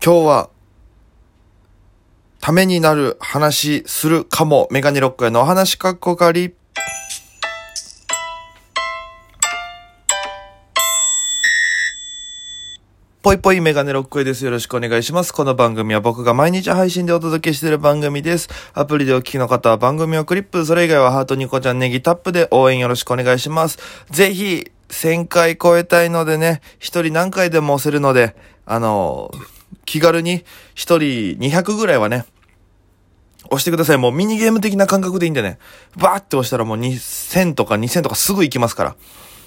今日は、ためになる話するかも、メガネロックへのお話かっこかり。ぽいぽいメガネロックへです。よろしくお願いします。この番組は僕が毎日配信でお届けしている番組です。アプリでお聞きの方は番組をクリップ、それ以外はハートニコちゃんネギタップで応援よろしくお願いします。ぜひ、1000回超えたいのでね、一人何回でも押せるので、あの、気軽に一人200ぐらいはね、押してください。もうミニゲーム的な感覚でいいんでね。バーって押したらもう2000とか2000とかすぐ行きますから。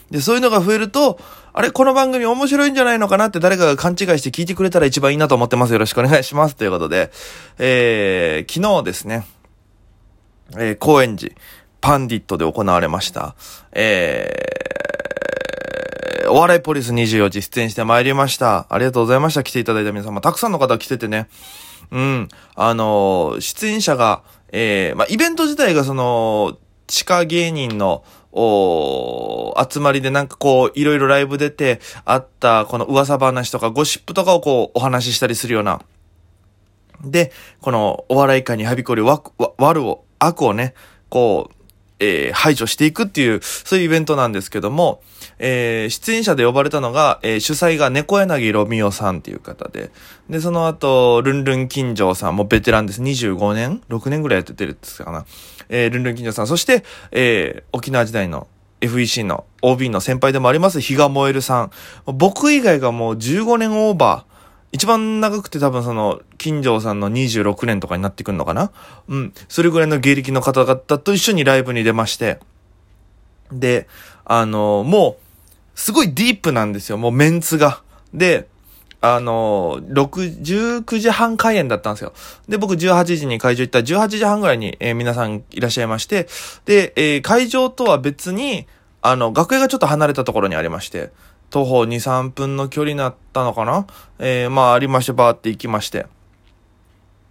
で、そういうのが増えると、あれ、この番組面白いんじゃないのかなって誰かが勘違いして聞いてくれたら一番いいなと思ってます。よろしくお願いします。ということで、えー、昨日ですね、えー、高円寺、パンディットで行われました、えー、お笑いポリス24時出演してまいりました。ありがとうございました。来ていただいた皆様。たくさんの方来ててね。うん。あのー、出演者が、えー、まあ、イベント自体がその、地下芸人の、お集まりでなんかこう、いろいろライブ出て、あった、この噂話とかゴシップとかをこう、お話ししたりするような。で、この、お笑い界にはびこる悪を、悪をね、こう、えー、排除していくっていう、そういうイベントなんですけども、えー、出演者で呼ばれたのが、えー、主催が猫柳ロミオさんっていう方で、で、その後、ルンルン金城さん、もベテランです。25年 ?6 年ぐらいやっててるんですかな。えー、ルンルン金城さん、そして、えー、沖縄時代の FEC の OB の先輩でもあります、比嘉燃えるさん。僕以外がもう15年オーバー、一番長くて多分その、金城さんの26年とかになってくんのかな？うん。それぐらいの芸歴の方々と一緒にライブに出まして。で、あの、もう、すごいディープなんですよ。もうメンツが。で、あの、6、19時半開演だったんですよ。で、僕18時に会場行ったら18時半ぐらいに、えー、皆さんいらっしゃいまして、で、えー、会場とは別に、あの、楽屋がちょっと離れたところにありまして、徒歩2、3分の距離になったのかな？えー、まあ、ありまして、バーって行きまして。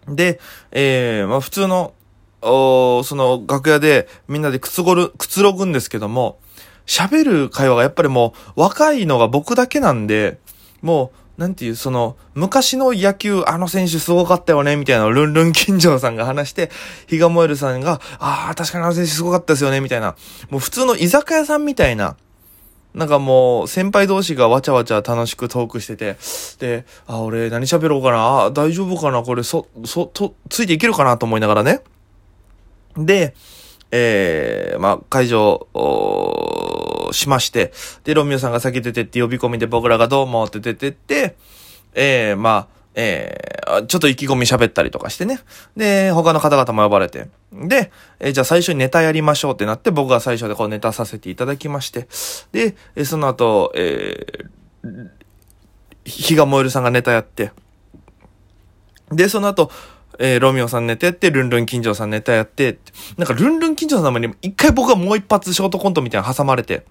で、えー、まあ、普通の、おその、楽屋でみんなでくつごる、くつろぐんですけども、喋る会話がやっぱりもう、若いのが僕だけなんで、もう、なんていう、その、昔の野球、あの選手すごかったよね、みたいなルンルン金城さんが話して、比嘉萌るさんが、ああ、確かにあの選手すごかったですよね、みたいな。もう普通の居酒屋さんみたいな、なんかもう、先輩同士がわちゃわちゃ楽しくトークしてて、で、あ、俺何喋ろうかな、あ、大丈夫かな、これ、そ、そ、と、ついていけるかな？と思いながらね。で、えー、まあ、会場、しまして、で、ロミオさんが先出てって呼び込みで僕らがどうもって出てって、えー、まあ、えー、ちょっと意気込み喋ったりとかしてね。で、他の方々も呼ばれて。で、えー、じゃあ最初にネタやりましょうってなって、僕が最初でこうネタさせていただきまして。で、えその後、えー、日が燃えるさんがネタやって。で、その後、えー、ロミオさんネタやって、ルンルン金城さんネタやって、なんかルンルン金城さんの前に一回僕がもう一発ショートコントみたいなの挟まれて。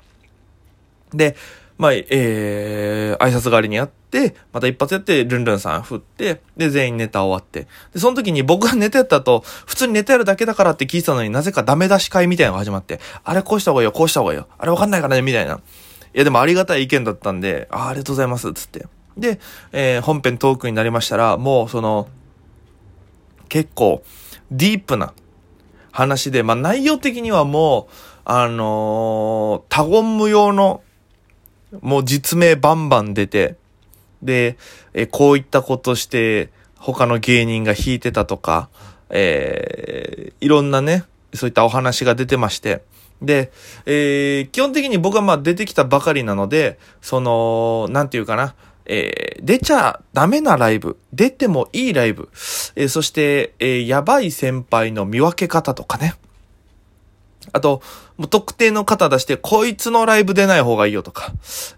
で、まあ、えー、挨拶代わりにやって、また一発やって、ルンルンさん振って、で、全員ネタ終わって。で、その時に僕がネタやった後、普通にネタやるだけだからって聞いてたのになぜかダメ出し会みたいなのが始まって、あれこうした方がいいよ、こうした方がいいよ。あれわかんないからね、みたいな。いや、でもありがたい意見だったんで、あありがとうございます、つって。で、えー、本編トークになりましたら、もうその、結構、ディープな話で、まあ内容的にはもう、あのー、他言無用のもう実名バンバン出て、で、えこういったことして、他の芸人が弾いてたとか、えー、いろんなね、そういったお話が出てまして、で、えー、基本的に僕はまあ出てきたばかりなので、その、なんていうかな、えー、出ちゃダメなライブ、出てもいいライブ、えー、そして、えー、やばい先輩の見分け方とかね、あと、もう特定の方出して、こいつのライブ出ない方がいいよとか。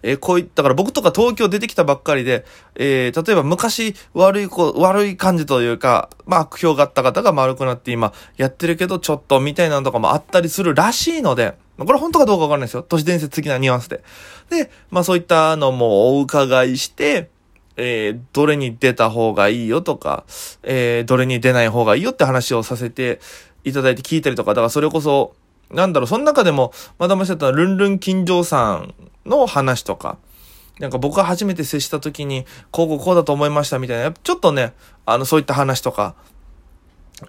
えー、こういった、から僕とか東京出てきたばっかりで、えー、例えば昔悪い子、悪い感じというか、まあ悪評があった方が丸くなって今やってるけどちょっとみたいなのとかもあったりするらしいので、これ本当かどうかわかんないですよ。都市伝説的なニュアンスで。で、まあそういったのもお伺いして、えー、どれに出た方がいいよとか、えー、どれに出ない方がいいよって話をさせていただいて聞いたりとか、だからそれこそ、なんだろう、その中でも、まだましだったルンルン金城さんの話とか、なんか僕が初めて接した時に、こうこうこうだと思いましたみたいな、やっぱちょっとね、あの、そういった話とか、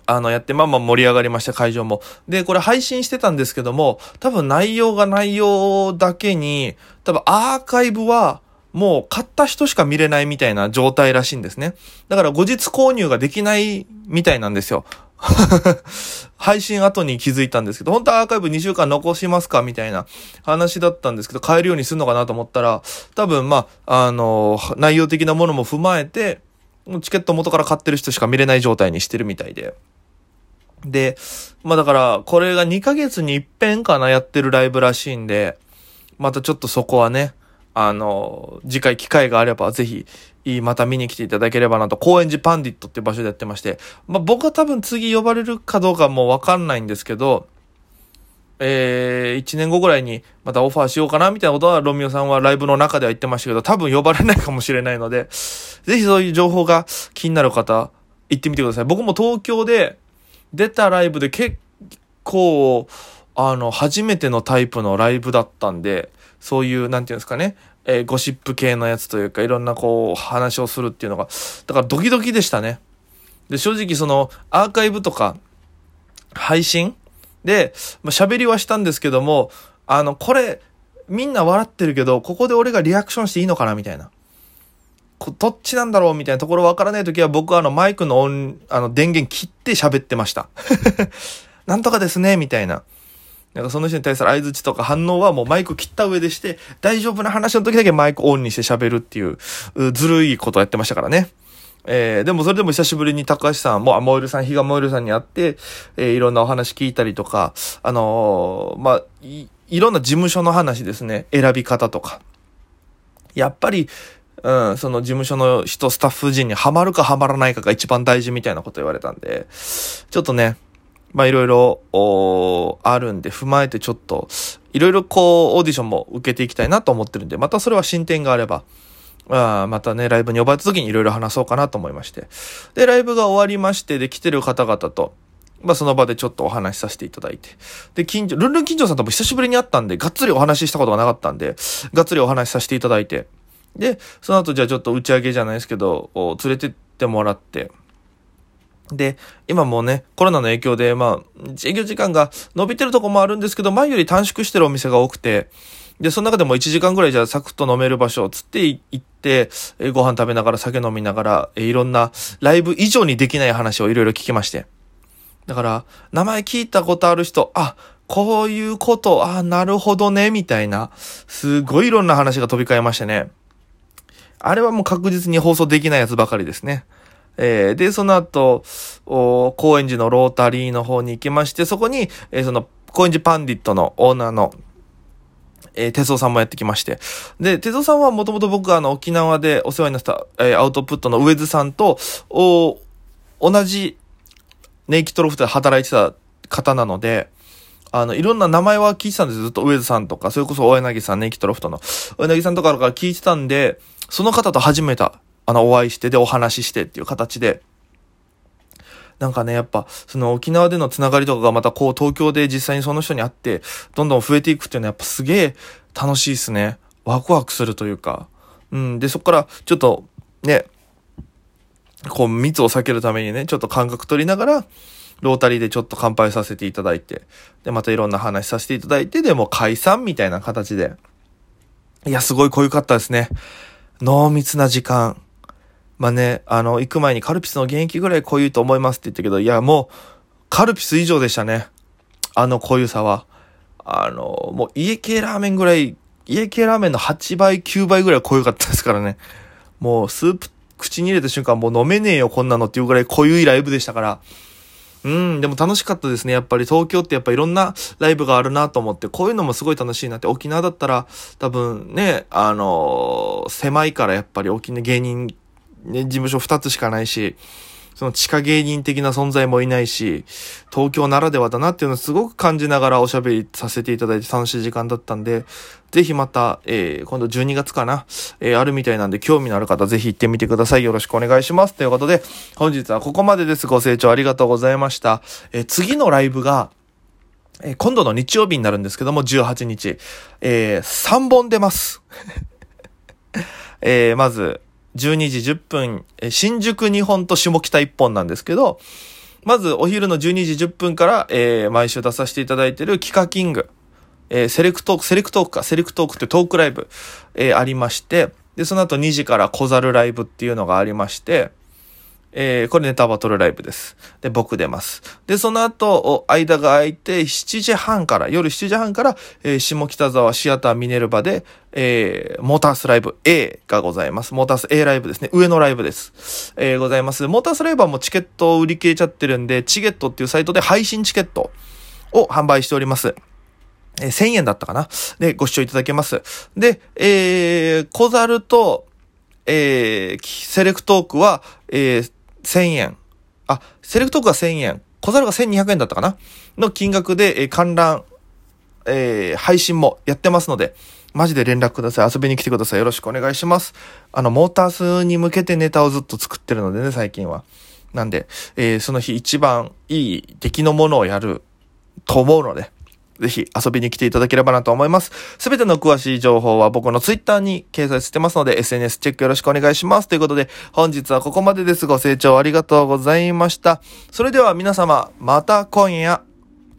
あの、やって、まあまあ盛り上がりました、会場も。で、これ配信してたんですけども、多分内容が内容だけに、多分アーカイブは、もう買った人しか見れないみたいな状態らしいんですね。だから後日購入ができないみたいなんですよ。配信後に気づいたんですけど、本当はアーカイブ2週間残しますかみたいな話だったんですけど、買えるようにするのかなと思ったら、多分まあ、あの、内容的なものも踏まえて、チケット元から買ってる人しか見れない状態にしてるみたいで。で、まあだから、これが2ヶ月に一遍かなやってるライブらしいんで、またちょっとそこはね、あの、次回機会があればぜひ、また見に来ていただければなと、高円寺パンディットって場所でやってまして、まあ、僕は多分次呼ばれるかどうかもわかんないんですけど、えー、1年後ぐらいにまたオファーしようかなみたいなことはロミオさんはライブの中では言ってましたけど、多分呼ばれないかもしれないので、ぜひそういう情報が気になる方、行ってみてください。僕も東京で出たライブで結構、あの、初めてのタイプのライブだったんで、そういう、なんていうんですかね、えー、ゴシップ系のやつというか、いろんなこう、話をするっていうのが、だからドキドキでしたね。で、正直その、アーカイブとか、配信で、まあ、喋りはしたんですけども、あの、これ、みんな笑ってるけど、ここで俺がリアクションしていいのかなみたいな。どっちなんだろうみたいなところわからないときは僕はあのマイクの音、あの電源切って喋ってました。なんとかですねみたいな。なんかその人に対する合図とか反応はもうマイク切った上でして、大丈夫な話の時だけマイクオンにして喋るっていう、うずるいことをやってましたからね。えー、でもそれでも久しぶりに高橋さんも、あ、モイルさん、比嘉モイルさんに会って、えー、いろんなお話聞いたりとか、あのー、まあ、い、いろんな事務所の話ですね、選び方とか。やっぱり、うん、その事務所の人、スタッフ陣にはまるかはまらないかが一番大事みたいなこと言われたんで、ちょっとね、まあいろいろ、おあるんで、踏まえてちょっと、いろいろこう、オーディションも受けていきたいなと思ってるんで、またそれは進展があれば、あまたね、ライブに呼ばれた時にいろいろ話そうかなと思いまして。で、ライブが終わりまして、で、来てる方々と、まあ、その場でちょっとお話しさせていただいて。で、近所、ルンルン近所さんとも久しぶりに会ったんで、がっつりお話ししたことがなかったんで、がっつりお話しさせていただいて。で、その後じゃあちょっと打ち上げじゃないですけど、連れてってもらって、で、今もうね、コロナの影響で、まあ、営業時間が伸びてるとこもあるんですけど、前より短縮してるお店が多くて、で、その中でも1時間ぐらいじゃあサクッと飲める場所をつって行って、えご飯食べながら酒飲みながら、えいろんなライブ以上にできない話をいろいろ聞きまして。だから、名前聞いたことある人、あ、こういうこと、あ、なるほどね、みたいな、すごいいろんな話が飛び交いましてね。あれはもう確実に放送できないやつばかりですね。えー、で、その後、お高円寺のロータリーの方に行きまして、そこに、えー、その、高円寺パンディットのオーナーの、えー、哲夫さんもやってきまして。で、哲夫さんはもともと僕があの、沖縄でお世話になった、えー、アウトプットの上津さんと、お、同じ、ネイキッドロフトで働いてた方なので、あの、いろんな名前は聞いてたんですずっと上津さんとか、それこそ大柳さん、ネイキッドロフトの、大柳さんとかから聞いてたんで、その方と初めて、あの、お会いして、で、お話ししてっていう形で、なんかね、やっぱ、その沖縄でのつながりとかがまたこう東京で実際にその人に会って、どんどん増えていくっていうのはやっぱすげえ楽しいですね。ワクワクするというか。うん。で、そこからちょっとね、こう密を避けるためにね、ちょっと感覚取りながら、ロータリーでちょっと乾杯させていただいて、で、またいろんな話させていただいて、でも解散みたいな形で。いや、すごい濃ゆかったですね。濃密な時間。まあね、あの、行く前にカルピスの現役ぐらい濃いと思いますって言ったけど、いや、もう、カルピス以上でしたね。あの濃ゆさは。あの、もう家系ラーメンぐらい、家系ラーメンの8倍、9倍ぐらい濃ゆかったですからね。もうスープ口に入れた瞬間もう飲めねえよこんなのっていうぐらい濃ゆいライブでしたから。うん、でも楽しかったですね。やっぱり東京ってやっぱいろんなライブがあるなと思って、こういうのもすごい楽しいなって。沖縄だったら多分ね、あのー、狭いからやっぱり沖縄芸人ね、事務所2つしかないし、その地下芸人的な存在もいないし、東京ならではだなっていうのをすごく感じながらおしゃべりさせていただいて楽しい時間だったんで、ぜひまた、えー、今度12月かな、えー、あるみたいなんで興味のある方ぜひ行ってみてください。よろしくお願いします。ということで、本日はここまでです。ご清聴ありがとうございました。えー、次のライブが、え今度の日曜日になるんですけども、18日、えー3本出ます。えー、まず、12時10分、新宿2本と下北1本なんですけど、まずお昼の12時10分から、えー、毎週出させていただいてるキカキング、えー、セレクトーク、セレクトークか、セレクトークってトークライブ、えー、ありまして、で、その後2時から小猿ライブっていうのがありまして、えー、これネタバトルライブです。で、僕出ます。で、その後、間が空いて、7時半から、夜7時半から、えー、下北沢シアターミネルバで、えー、モータースライブ A がございます。モータース A ライブですね。上のライブです。えー、ございます。モータースライブはもうチケットを売り切れちゃってるんで、チゲットっていうサイトで配信チケットを販売しております。えー、1000円だったかなで、ご視聴いただけます。で、えー、小猿と、えー、セレクトークは、えー、1000円。あ、セレクトークが1000円。小猿が1200円だったかな？の金額で、えー、観覧、えー、配信もやってますので、マジで連絡ください。遊びに来てください。よろしくお願いします。あの、モータースに向けてネタをずっと作ってるのでね、最近は。なんで、えー、その日一番いい出来のものをやると思うので、ぜひ遊びに来ていただければなと思います。すべての詳しい情報は僕のツイッターに掲載してますので、SNS チェックよろしくお願いします。ということで、本日はここまでです。ご清聴ありがとうございました。それでは皆様、また今夜。